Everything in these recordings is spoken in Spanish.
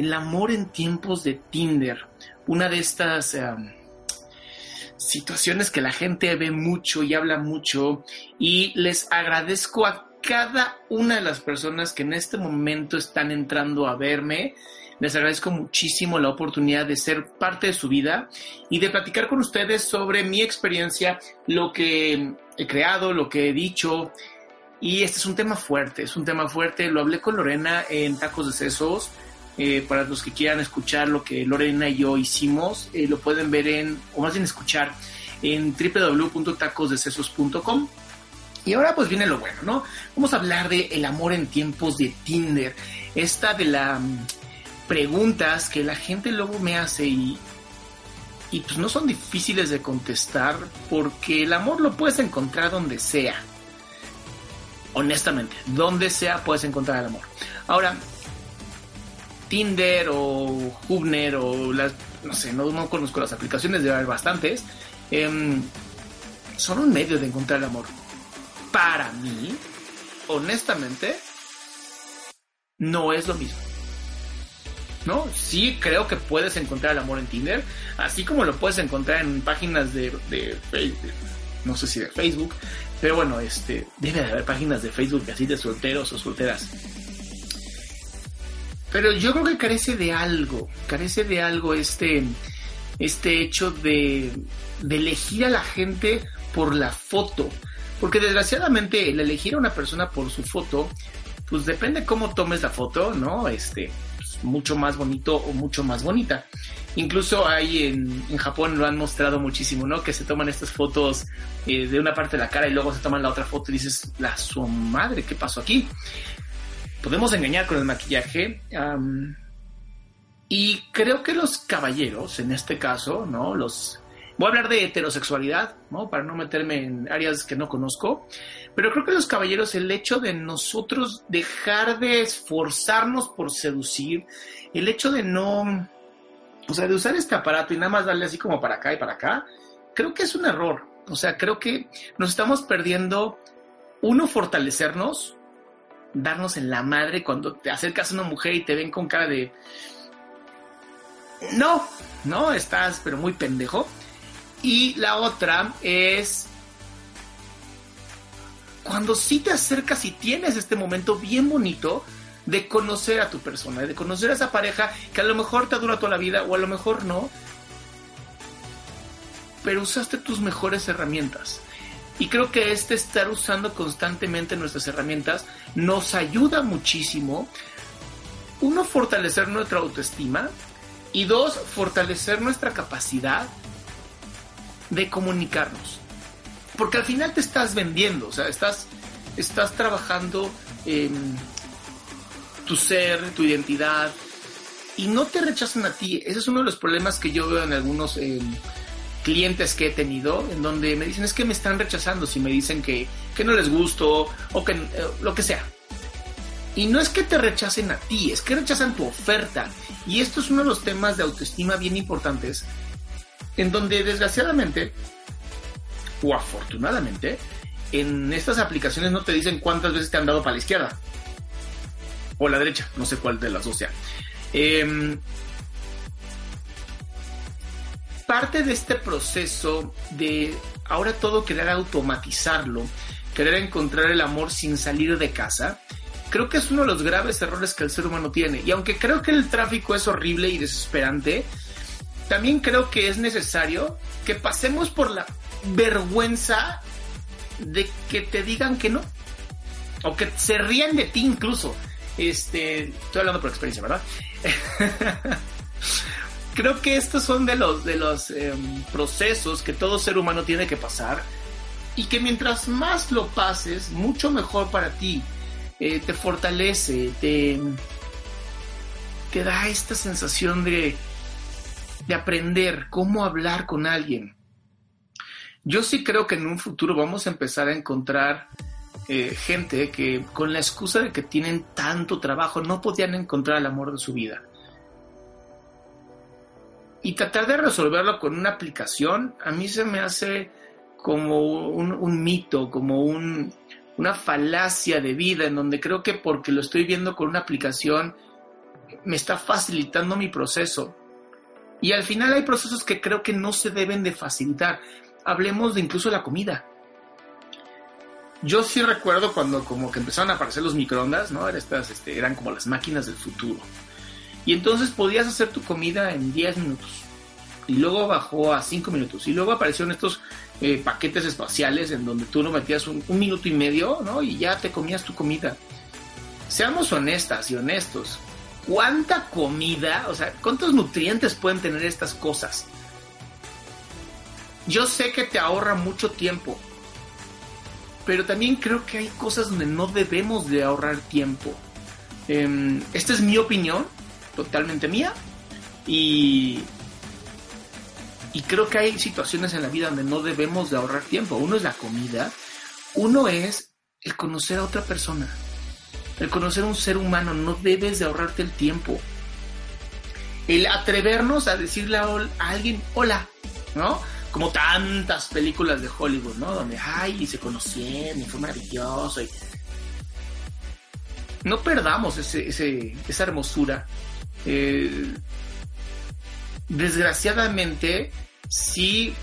El amor en tiempos de Tinder. Una de estas eh, situaciones que la gente ve mucho y habla mucho. Y les agradezco a cada una de las personas que en este momento están entrando a verme. Les agradezco muchísimo la oportunidad de ser parte de su vida y de platicar con ustedes sobre mi experiencia, lo que he creado, lo que he dicho. Y este es un tema fuerte, es un tema fuerte. Lo hablé con Lorena en Tacos de Sesos. Eh, para los que quieran escuchar lo que Lorena y yo hicimos, eh, lo pueden ver en, o más bien escuchar, en www.tacosdecesos.com. Y ahora pues viene lo bueno, ¿no? Vamos a hablar de el amor en tiempos de Tinder. Esta de las preguntas que la gente luego me hace y, y pues no son difíciles de contestar porque el amor lo puedes encontrar donde sea. Honestamente, donde sea puedes encontrar el amor. Ahora, Tinder o Hubner o las, no sé, no, no conozco las aplicaciones, debe haber bastantes, em, son un medio de encontrar el amor. Para mí, honestamente, no es lo mismo. ¿No? Sí creo que puedes encontrar el amor en Tinder, así como lo puedes encontrar en páginas de, de Facebook, no sé si de Facebook, pero bueno, este, debe de haber páginas de Facebook así de solteros o solteras. Pero yo creo que carece de algo, carece de algo este, este hecho de, de elegir a la gente por la foto. Porque desgraciadamente el elegir a una persona por su foto, pues depende cómo tomes la foto, ¿no? Este, pues, mucho más bonito o mucho más bonita. Incluso ahí en, en, Japón lo han mostrado muchísimo, ¿no? Que se toman estas fotos eh, de una parte de la cara y luego se toman la otra foto y dices, la su madre, ¿qué pasó aquí? Podemos engañar con el maquillaje. Um, y creo que los caballeros, en este caso, ¿no? Los. Voy a hablar de heterosexualidad, ¿no? Para no meterme en áreas que no conozco. Pero creo que los caballeros, el hecho de nosotros dejar de esforzarnos por seducir, el hecho de no. O sea, de usar este aparato y nada más darle así como para acá y para acá, creo que es un error. O sea, creo que nos estamos perdiendo, uno, fortalecernos, darnos en la madre cuando te acercas a una mujer y te ven con cara de... No, no, estás pero muy pendejo. Y la otra es cuando sí te acercas y tienes este momento bien bonito de conocer a tu persona, de conocer a esa pareja que a lo mejor te dura toda la vida o a lo mejor no, pero usaste tus mejores herramientas. Y creo que este estar usando constantemente nuestras herramientas nos ayuda muchísimo. Uno, fortalecer nuestra autoestima. Y dos, fortalecer nuestra capacidad de comunicarnos. porque al final te estás vendiendo, o sea, estás, estás trabajando tu ser, tu identidad, y no te rechazan a ti. Ese es uno de los problemas que yo veo en algunos clientes que he tenido, en donde me dicen, es que me están rechazando si me dicen que, que no les gusto o que eh, lo que sea. Y no es que te rechacen a ti, es que rechazan tu oferta. Y esto es uno de los temas de autoestima bien importantes, en donde desgraciadamente, o afortunadamente, en estas aplicaciones no te dicen cuántas veces te han dado para la izquierda o la derecha, no sé cuál de las dos sea. Em, parte de este proceso de ahora todo querer automatizarlo, querer encontrar el amor sin salir de casa, creo que es uno de los graves errores que el ser humano tiene. Y aunque creo que el tráfico es horrible y desesperante, también creo que es necesario que pasemos por la vergüenza de que te digan que no. O que se rían de ti incluso. Este, estoy hablando por experiencia, ¿verdad? Creo que estos son de los, de los em, procesos que todo ser humano tiene que pasar y que mientras más lo pases, mucho mejor para ti. Eh, te fortalece, te, te da esta sensación de, de aprender cómo hablar con alguien. Yo sí creo que en un futuro vamos a empezar a encontrar eh, gente que con la excusa de que tienen tanto trabajo no podían encontrar el amor de su vida. Y tratar de resolverlo con una aplicación, a mí se me hace como un, mito, como una falacia de vida, en donde creo que porque lo estoy viendo con una aplicación, me está facilitando mi proceso. Y al final hay procesos que creo que no se deben de facilitar. Hablemos de incluso la comida yo sí recuerdo cuando como que empezaron a aparecer los microondas, ¿no? Estas, este, eran como las máquinas del futuro. Y entonces podías hacer tu comida en 10 minutos. Y luego bajó a 5 minutos. Y luego aparecieron estos eh, paquetes espaciales en donde tú no metías un, minuto y medio, ¿no? Y ya te comías tu comida. Seamos honestas y honestos. ¿Cuánta comida, o sea, cuántos nutrientes pueden tener estas cosas? Yo sé que te ahorra mucho tiempo, pero también creo que hay cosas donde no debemos de ahorrar tiempo. Em, esta es mi opinión, totalmente mía, y, y creo que hay situaciones en la vida donde no debemos de ahorrar tiempo. Uno es la comida, uno es el conocer a otra persona, el conocer a un ser humano, no debes de ahorrarte el tiempo. El atrevernos a decirle a, alguien, hola, ¿no? como tantas películas de Hollywood, ¿no? Donde, ay, y se conocieron y fue maravilloso. No perdamos ese, esa hermosura. Eh, desgraciadamente, sí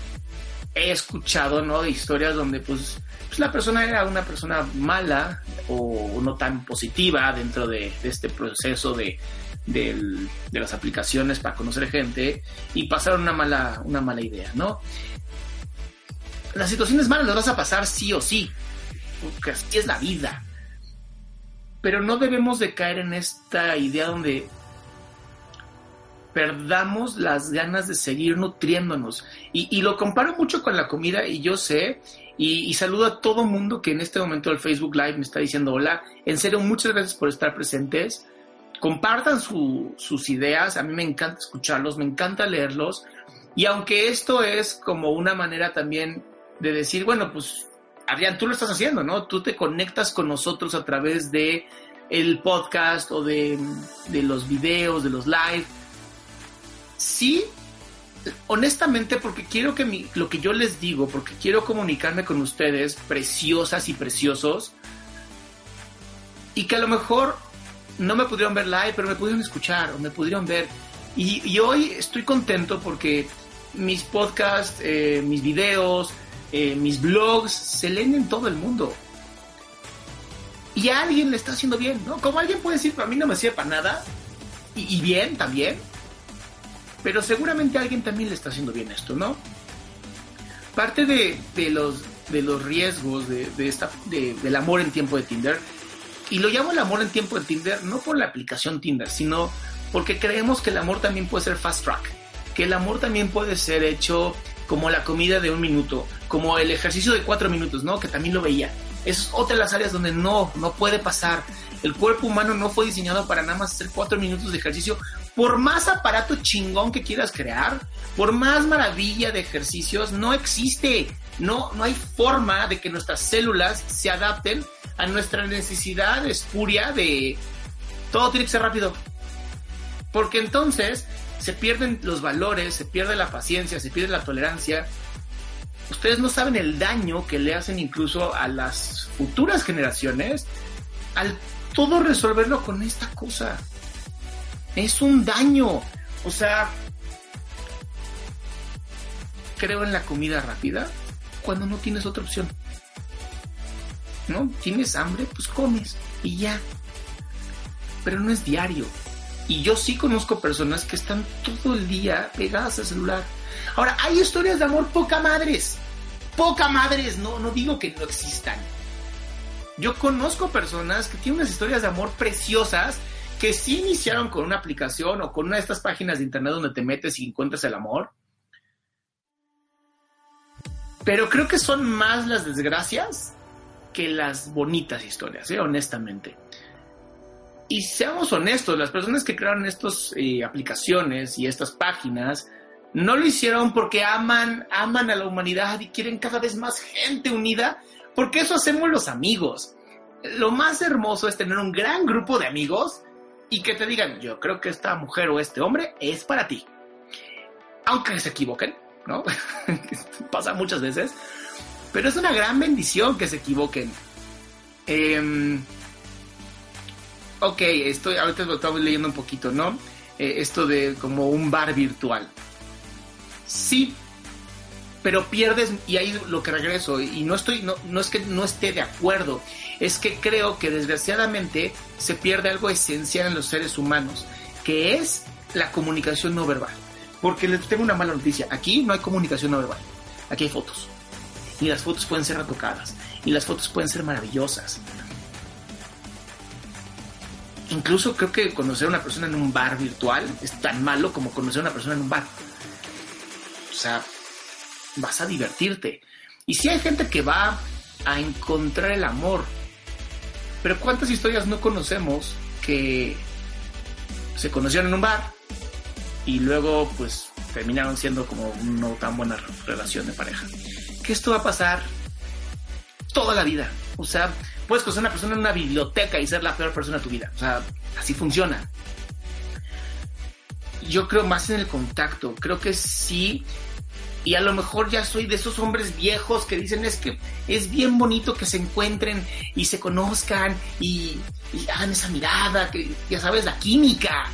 he escuchado, ¿no? De historias donde, pues, pues, la persona era una persona mala o no tan positiva dentro de, este proceso de, de las aplicaciones para conocer gente y pasaron una mala, una mala idea, ¿no? Las situaciones malas las vas a pasar sí o sí, porque así es la vida. Pero no debemos de caer en esta idea donde perdamos las ganas de seguir nutriéndonos. Y, lo comparo mucho con la comida y yo sé, y, saludo a todo mundo que en este momento el Facebook Live me está diciendo hola. En serio, muchas gracias por estar presentes compartan sus ideas, a mí me encanta escucharlos, me encanta leerlos, y aunque esto es como una manera también de decir, bueno, pues Adrián, tú lo estás haciendo, ¿no? Tú te conectas con nosotros a través de el podcast o de, de los videos, de los live. Sí, honestamente, porque quiero que mi, lo que yo les digo, porque quiero comunicarme con ustedes, preciosas y preciosos, y que a lo mejor no me pudieron ver live, pero me pudieron escuchar o me pudieron ver. Y, hoy estoy contento porque mis podcasts, eh, mis videos, eh, mis blogs se leen en todo el mundo. Y a alguien le está haciendo bien, ¿no? Como alguien puede decir, para mí no me sirve para nada. Y, bien también. Pero seguramente alguien también le está haciendo bien esto, ¿no? Parte de, los, de los riesgos de, esta, del amor en tiempo de Tinder y lo llamo el amor en tiempo de Tinder no por la aplicación Tinder, sino porque creemos que el amor también puede ser fast track, que el amor también puede ser hecho como la comida de un minuto, como el ejercicio de cuatro minutos, ¿no? Que también lo veía. Es otra de las áreas donde no, no puede pasar. El cuerpo humano no fue diseñado para nada más hacer cuatro minutos de ejercicio. Por más aparato chingón que quieras crear, por más maravilla de ejercicios, no existe. No, no hay forma de que nuestras células se adapten a nuestra necesidad espuria de todo tiene que ser rápido. Porque entonces se pierden los valores, se pierde la paciencia, se pierde la tolerancia. Ustedes no saben el daño que le hacen incluso a las futuras generaciones al todo resolverlo con esta cosa. Es un daño. O sea, creo en la comida rápida cuando no tienes otra opción. ¿No? Tienes hambre, pues comes y ya. Pero no es diario. Y yo sí conozco personas que están todo el día pegadas al celular. Ahora, hay historias de amor poca madres. Poca madres, no, no digo que no existan. Yo conozco personas que tienen unas historias de amor preciosas que sí iniciaron con una aplicación o con una de estas páginas de internet donde te metes y encuentras el amor. Pero creo que son más las desgracias que las bonitas historias, ¿eh? honestamente. Y seamos honestos, las personas que crearon estas eh, aplicaciones y estas páginas no lo hicieron porque aman, aman a la humanidad y quieren cada vez más gente unida, porque eso hacemos los amigos. Lo más hermoso es tener un gran grupo de amigos y que te digan, yo creo que esta mujer o este hombre es para ti. Aunque se equivoquen, ¿no? Pasa muchas veces. Pero es una gran bendición que se equivoquen. Eh, ok, estoy, ahorita lo estamos leyendo un poquito, ¿no? Eh, esto de como un bar virtual. Sí, pero pierdes, y ahí lo que regreso, y no estoy, no, no es que no esté de acuerdo, es que creo que desgraciadamente se pierde algo esencial en los seres humanos, que es la comunicación no verbal. Porque les tengo una mala noticia, aquí no hay comunicación no verbal, aquí hay fotos. Y las fotos pueden ser retocadas, y las fotos pueden ser maravillosas, incluso creo que conocer a una persona en un bar virtual es tan malo como conocer a una persona en un bar. O sea, vas a divertirte. Y si hay gente que va a encontrar el amor, pero ¿cuántas historias no conocemos que se conocieron en un bar y luego pues terminaron siendo como no tan buena relación de pareja? Que esto va a pasar toda la vida. O sea, puedes conocer a una persona en una biblioteca y ser la peor persona de tu vida. O sea, así funciona. Yo creo más en el contacto. Creo que sí. Y a lo mejor ya soy de esos hombres viejos que dicen es que es bien bonito que se encuentren y se conozcan y, hagan esa mirada, que ya sabes, la química.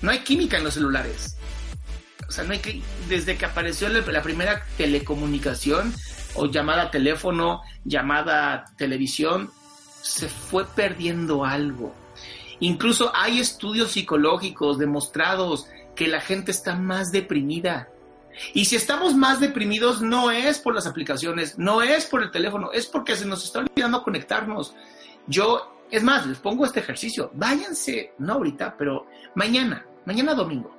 No hay química en los celulares. O sea, no hay que, desde que apareció la primera telecomunicación, o llamada teléfono, llamada televisión, se fue perdiendo algo. Incluso hay estudios psicológicos demostrados que la gente está más deprimida. Y si estamos más deprimidos no es por las aplicaciones, no es por el teléfono, es porque se nos está olvidando conectarnos. Yo, es más, les pongo este ejercicio. Váyanse, no ahorita, pero mañana, mañana domingo.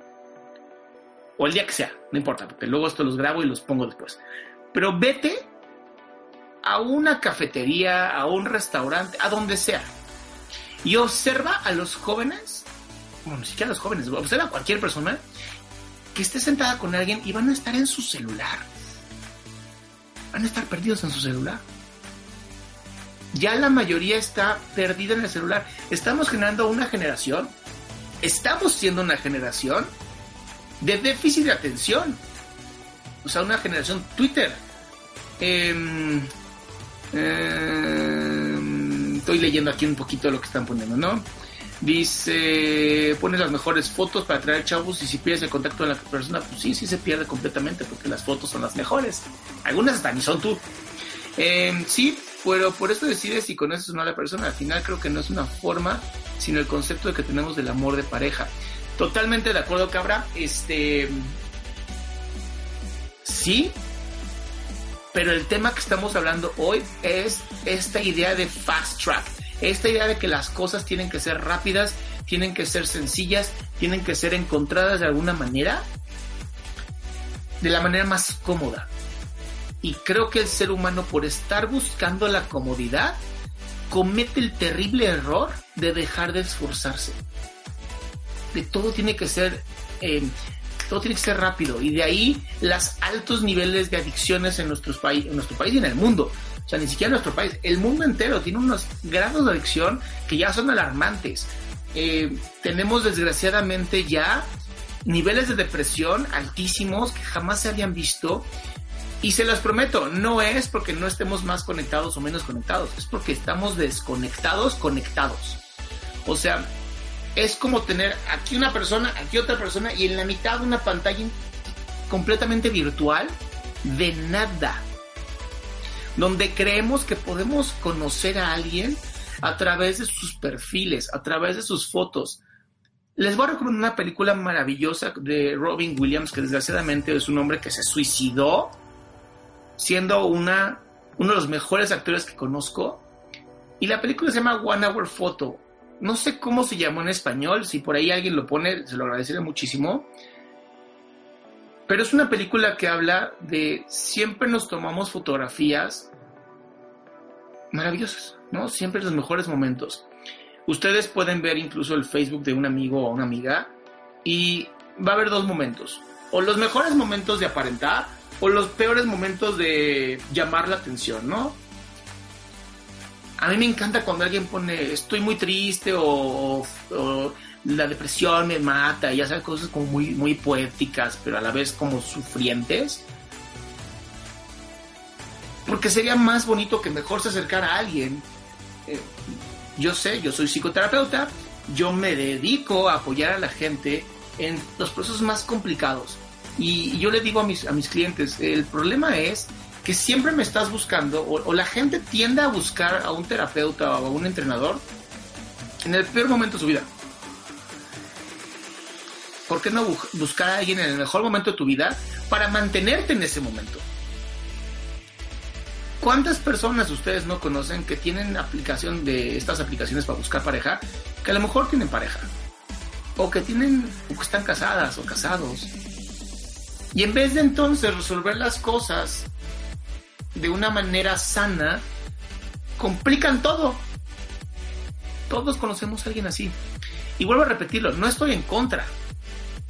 O el día que sea, no importa, porque luego esto los grabo y los pongo después. Pero vete a una cafetería, a un restaurante, a donde sea. Y observa a los jóvenes, bueno, ni siquiera a los jóvenes, observa a cualquier persona que esté sentada con alguien y van a estar en su celular. Van a estar perdidos en su celular. Ya la mayoría está perdida en el celular. Estamos generando una generación, estamos siendo una generación de déficit de atención o sea, una generación Twitter. Em, em, estoy leyendo aquí un poquito lo que están poniendo, ¿no? Dice, pones las mejores fotos para traer chavos y si pierdes el contacto de la persona, pues sí, sí se pierde completamente porque las fotos son las mejores. Algunas hasta ni son tú. Em, sí, pero por eso decides si conoces o no a la persona. Al final creo que no es una forma, sino el concepto de que tenemos del amor de pareja. Totalmente de acuerdo, Cabra. Este, Sí, pero el tema que estamos hablando hoy es esta idea de fast track, esta idea de que las cosas tienen que ser rápidas, tienen que ser sencillas, tienen que ser encontradas de alguna manera. de la manera más cómoda. Y creo que el ser humano, por estar buscando la comodidad, comete el terrible error de dejar de esforzarse. De todo tiene que ser, eh, todo tiene que ser rápido. Y de ahí los altos niveles de adicciones en, nuestros en nuestro país y en el mundo. Sea, ni siquiera nuestro país. El mundo entero tiene unos grados de adicción que ya son alarmantes. Eh, tenemos desgraciadamente ya niveles de depresión altísimos que jamás se habían visto y se los prometo, no es porque no estemos más conectados o menos conectados, es porque estamos desconectados, conectados. O sea, es como tener aquí una persona, aquí otra persona y en la mitad una pantalla completamente virtual de nada. Donde creemos que podemos conocer a alguien a través de sus perfiles, a través de sus fotos. Les voy a recomendar una película maravillosa de Robin Williams, que desgraciadamente es un hombre que se suicidó siendo una, uno de los mejores actores que conozco. Y la película se llama One Hour Photo. No sé cómo se llamó en español, si por ahí alguien lo pone, se lo agradeceré muchísimo. Pero es una película que habla de siempre nos tomamos fotografías maravillosas, ¿no? Siempre los mejores momentos. Ustedes pueden ver incluso el Facebook de un amigo o una amiga y va a haber dos momentos. O los mejores momentos de aparentar o los peores momentos de llamar la atención, ¿no? A mí me encanta cuando alguien pone estoy muy triste o, la depresión me mata, y ya sabes, cosas como muy, muy poéticas, pero a la vez como sufrientes. Porque sería más bonito que mejor se acercara a alguien. Eh, yo sé, yo soy psicoterapeuta, yo me dedico a apoyar a la gente en los procesos más complicados. Y, yo le digo a mis, a mis clientes, el problema es que siempre me estás buscando, o, la gente tiende a buscar a un terapeuta o a un entrenador en el peor momento de su vida. ¿Por qué no buscar a alguien en el mejor momento de tu vida para mantenerte en ese momento? ¿Cuántas personas ustedes no conocen que tienen aplicación de estas aplicaciones para buscar pareja que a lo mejor tienen pareja? O que tienen, o que están casadas o casados y en vez de entonces resolver las cosas de una manera sana, complican todo. Todos conocemos a alguien así. Y vuelvo a repetirlo, no estoy en contra.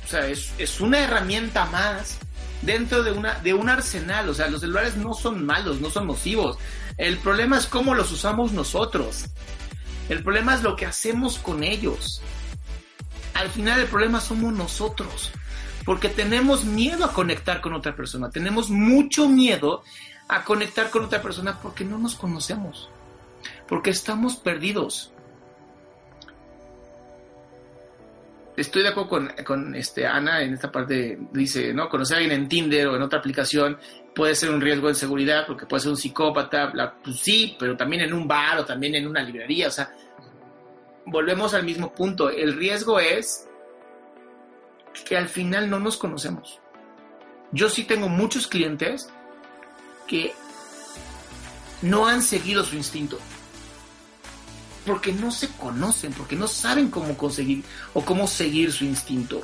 O sea, es, una herramienta más dentro de, una, de un arsenal. O sea, los celulares no son malos, no son nocivos. El problema es cómo los usamos nosotros. El problema es lo que hacemos con ellos. Al final el problema somos nosotros porque tenemos miedo a conectar con otra persona, tenemos mucho miedo a conectar con otra persona porque no nos conocemos, porque estamos perdidos. Estoy de acuerdo con, este, Ana en esta parte, dice, ¿no? Conocer a alguien en Tinder o en otra aplicación puede ser un riesgo de seguridad porque puede ser un psicópata, pues sí, pero también en un bar o también en una librería, o sea, volvemos al mismo punto, el riesgo es que al final no nos conocemos. Yo sí tengo muchos clientes no han seguido su instinto. Porque no se conocen, porque no saben cómo conseguir o cómo seguir su instinto.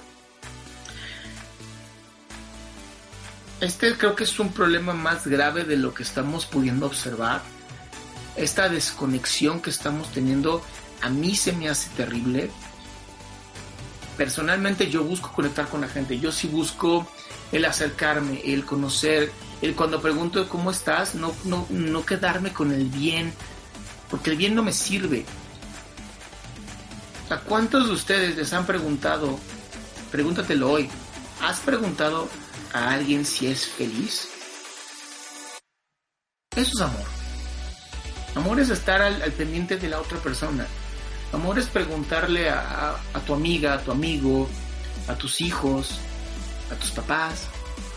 Este creo que es un problema más grave de lo que estamos pudiendo observar. Esta desconexión que estamos teniendo a mí se me hace terrible personalmente yo busco conectar con la gente, yo sí busco el acercarme, el conocer, el cuando pregunto cómo estás, no, no, no quedarme con el bien, porque el bien no me sirve. ¿A cuántos de ustedes les han preguntado, pregúntatelo hoy, ¿has preguntado a alguien si es feliz? Eso es amor. Amor es estar al pendiente de la otra persona. Amor es preguntarle a, tu amiga, a tu amigo, a tus hijos, a tus papás,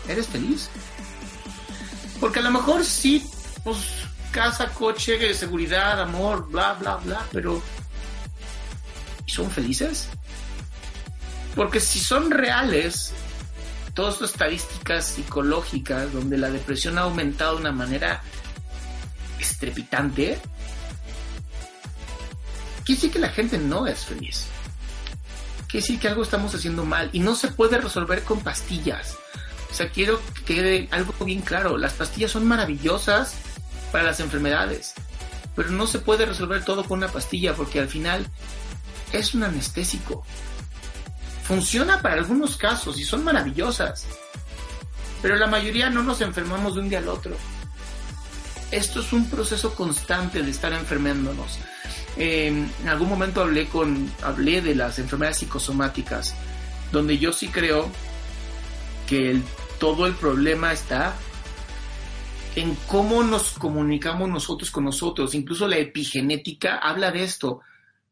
¿eres feliz? Porque a lo mejor sí, pues casa, coche, seguridad, amor, bla, bla, bla, pero ¿son felices? Porque si son reales, todas estas estadísticas psicológicas donde la depresión ha aumentado de una manera estrepitante, quiere decir que la gente no es feliz. Quiere decir que algo estamos haciendo mal y no se puede resolver con pastillas. O sea, quiero que quede algo bien claro. Las pastillas son maravillosas para las enfermedades, pero no se puede resolver todo con una pastilla porque al final es un anestésico. Funciona para algunos casos y son maravillosas, pero la mayoría no nos enfermamos de un día al otro. Esto es un proceso constante de estar enfermándonos. en algún momento hablé con hablé de las enfermedades psicosomáticas, donde yo sí creo que el todo el problema está en cómo nos comunicamos nosotros con nosotros. Incluso la epigenética habla de esto.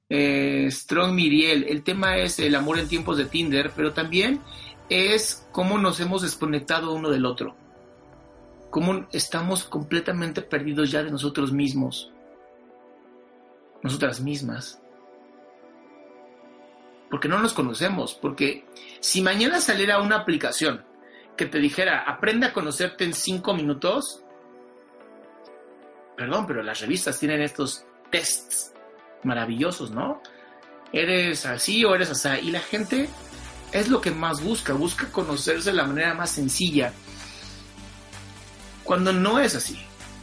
Eh, Strong Miriel, el tema es el amor en tiempos de Tinder, pero también es cómo nos hemos desconectado uno del otro. Cómo estamos completamente perdidos ya de nosotros mismos. Nosotras mismas. Porque no nos conocemos. Porque si mañana saliera una aplicación que te dijera, aprende a conocerte en cinco minutos. Perdón, pero las revistas tienen estos tests maravillosos, ¿no? Eres así o eres así. Y la gente es lo que más busca, busca conocerse de la manera más sencilla. Cuando no es así,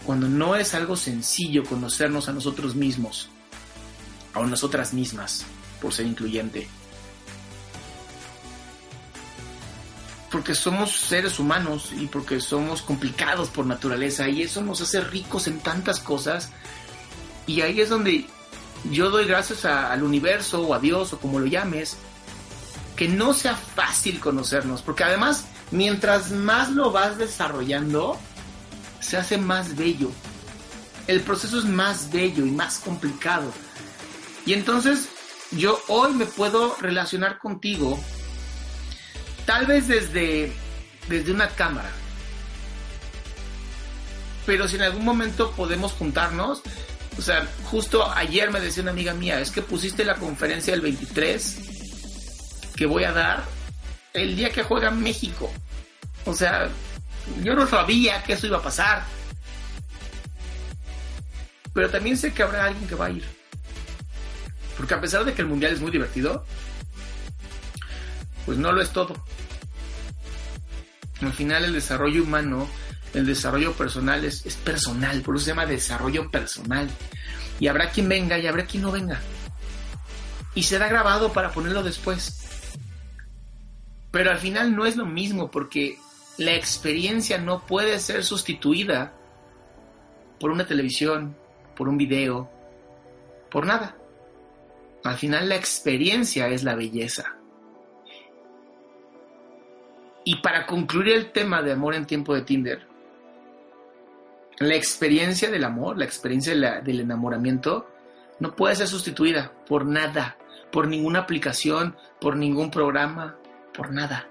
cuando no es algo sencillo conocernos a nosotros mismos, a nosotras mismas, por ser incluyente. Porque somos seres humanos y porque somos complicados por naturaleza y eso nos hace ricos en tantas cosas. Y ahí es donde yo doy gracias al universo o a Dios o como lo llames que no sea fácil conocernos porque además mientras más lo vas desarrollando se hace más bello. El proceso es más bello y más complicado. Y entonces yo hoy me puedo relacionar contigo Tal vez desde, desde una cámara. Pero si en algún momento podemos juntarnos, o sea, justo ayer me decía una amiga mía, es que pusiste la conferencia del 23 que voy a dar el día que juega México. O sea, yo no sabía que eso iba a pasar. Pero también sé que habrá alguien que va a ir. Porque a pesar de que el mundial es muy divertido, pues no lo es todo. Al final el desarrollo humano, el desarrollo personal es, personal, por eso se llama desarrollo personal. Y habrá quien venga y habrá quien no venga. Y será grabado para ponerlo después. Pero al final no es lo mismo porque la experiencia no puede ser sustituida por una televisión, por un video, por nada. Al final la experiencia es la belleza. Y para concluir el tema de amor en tiempo de Tinder, la experiencia del amor, la experiencia del enamoramiento, no puede ser sustituida por nada, por ninguna aplicación, por ningún programa, por nada.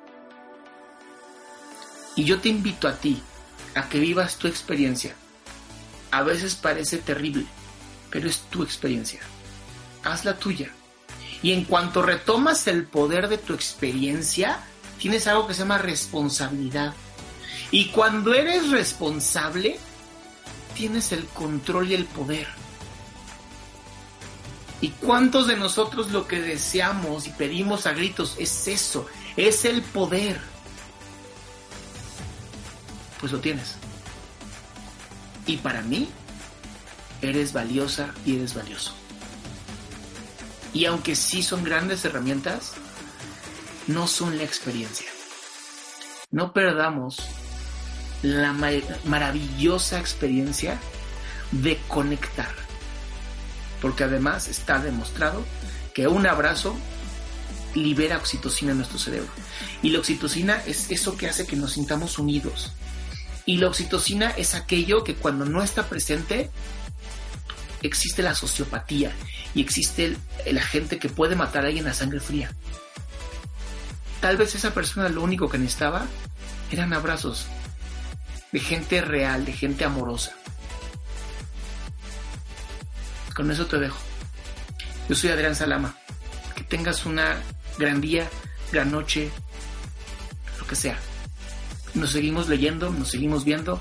Y yo te invito a ti a que vivas tu experiencia. A veces parece terrible, pero es tu experiencia. Haz la tuya. Y en cuanto retomas el poder de tu experiencia, tienes algo que se llama responsabilidad. Y cuando eres responsable, tienes el control y el poder. ¿Y cuántos de nosotros lo que deseamos y pedimos a gritos es eso? Es el poder. Pues lo tienes. Y para mí, eres valiosa y eres valioso. Y aunque sí son grandes herramientas, no son la experiencia. No perdamos la maravillosa experiencia de conectar. Porque además está demostrado que un abrazo libera oxitocina en nuestro cerebro. Y la oxitocina es eso que hace que nos sintamos unidos. Y la oxitocina es aquello que cuando no está presente, existe la sociopatía y existe el, agente que puede matar a alguien a sangre fría. Tal vez esa persona lo único que necesitaba eran abrazos de gente real, de gente amorosa. Con eso te dejo. Yo soy Adrián Salama. Que tengas una gran día, gran noche, lo que sea. Nos seguimos leyendo, nos seguimos viendo.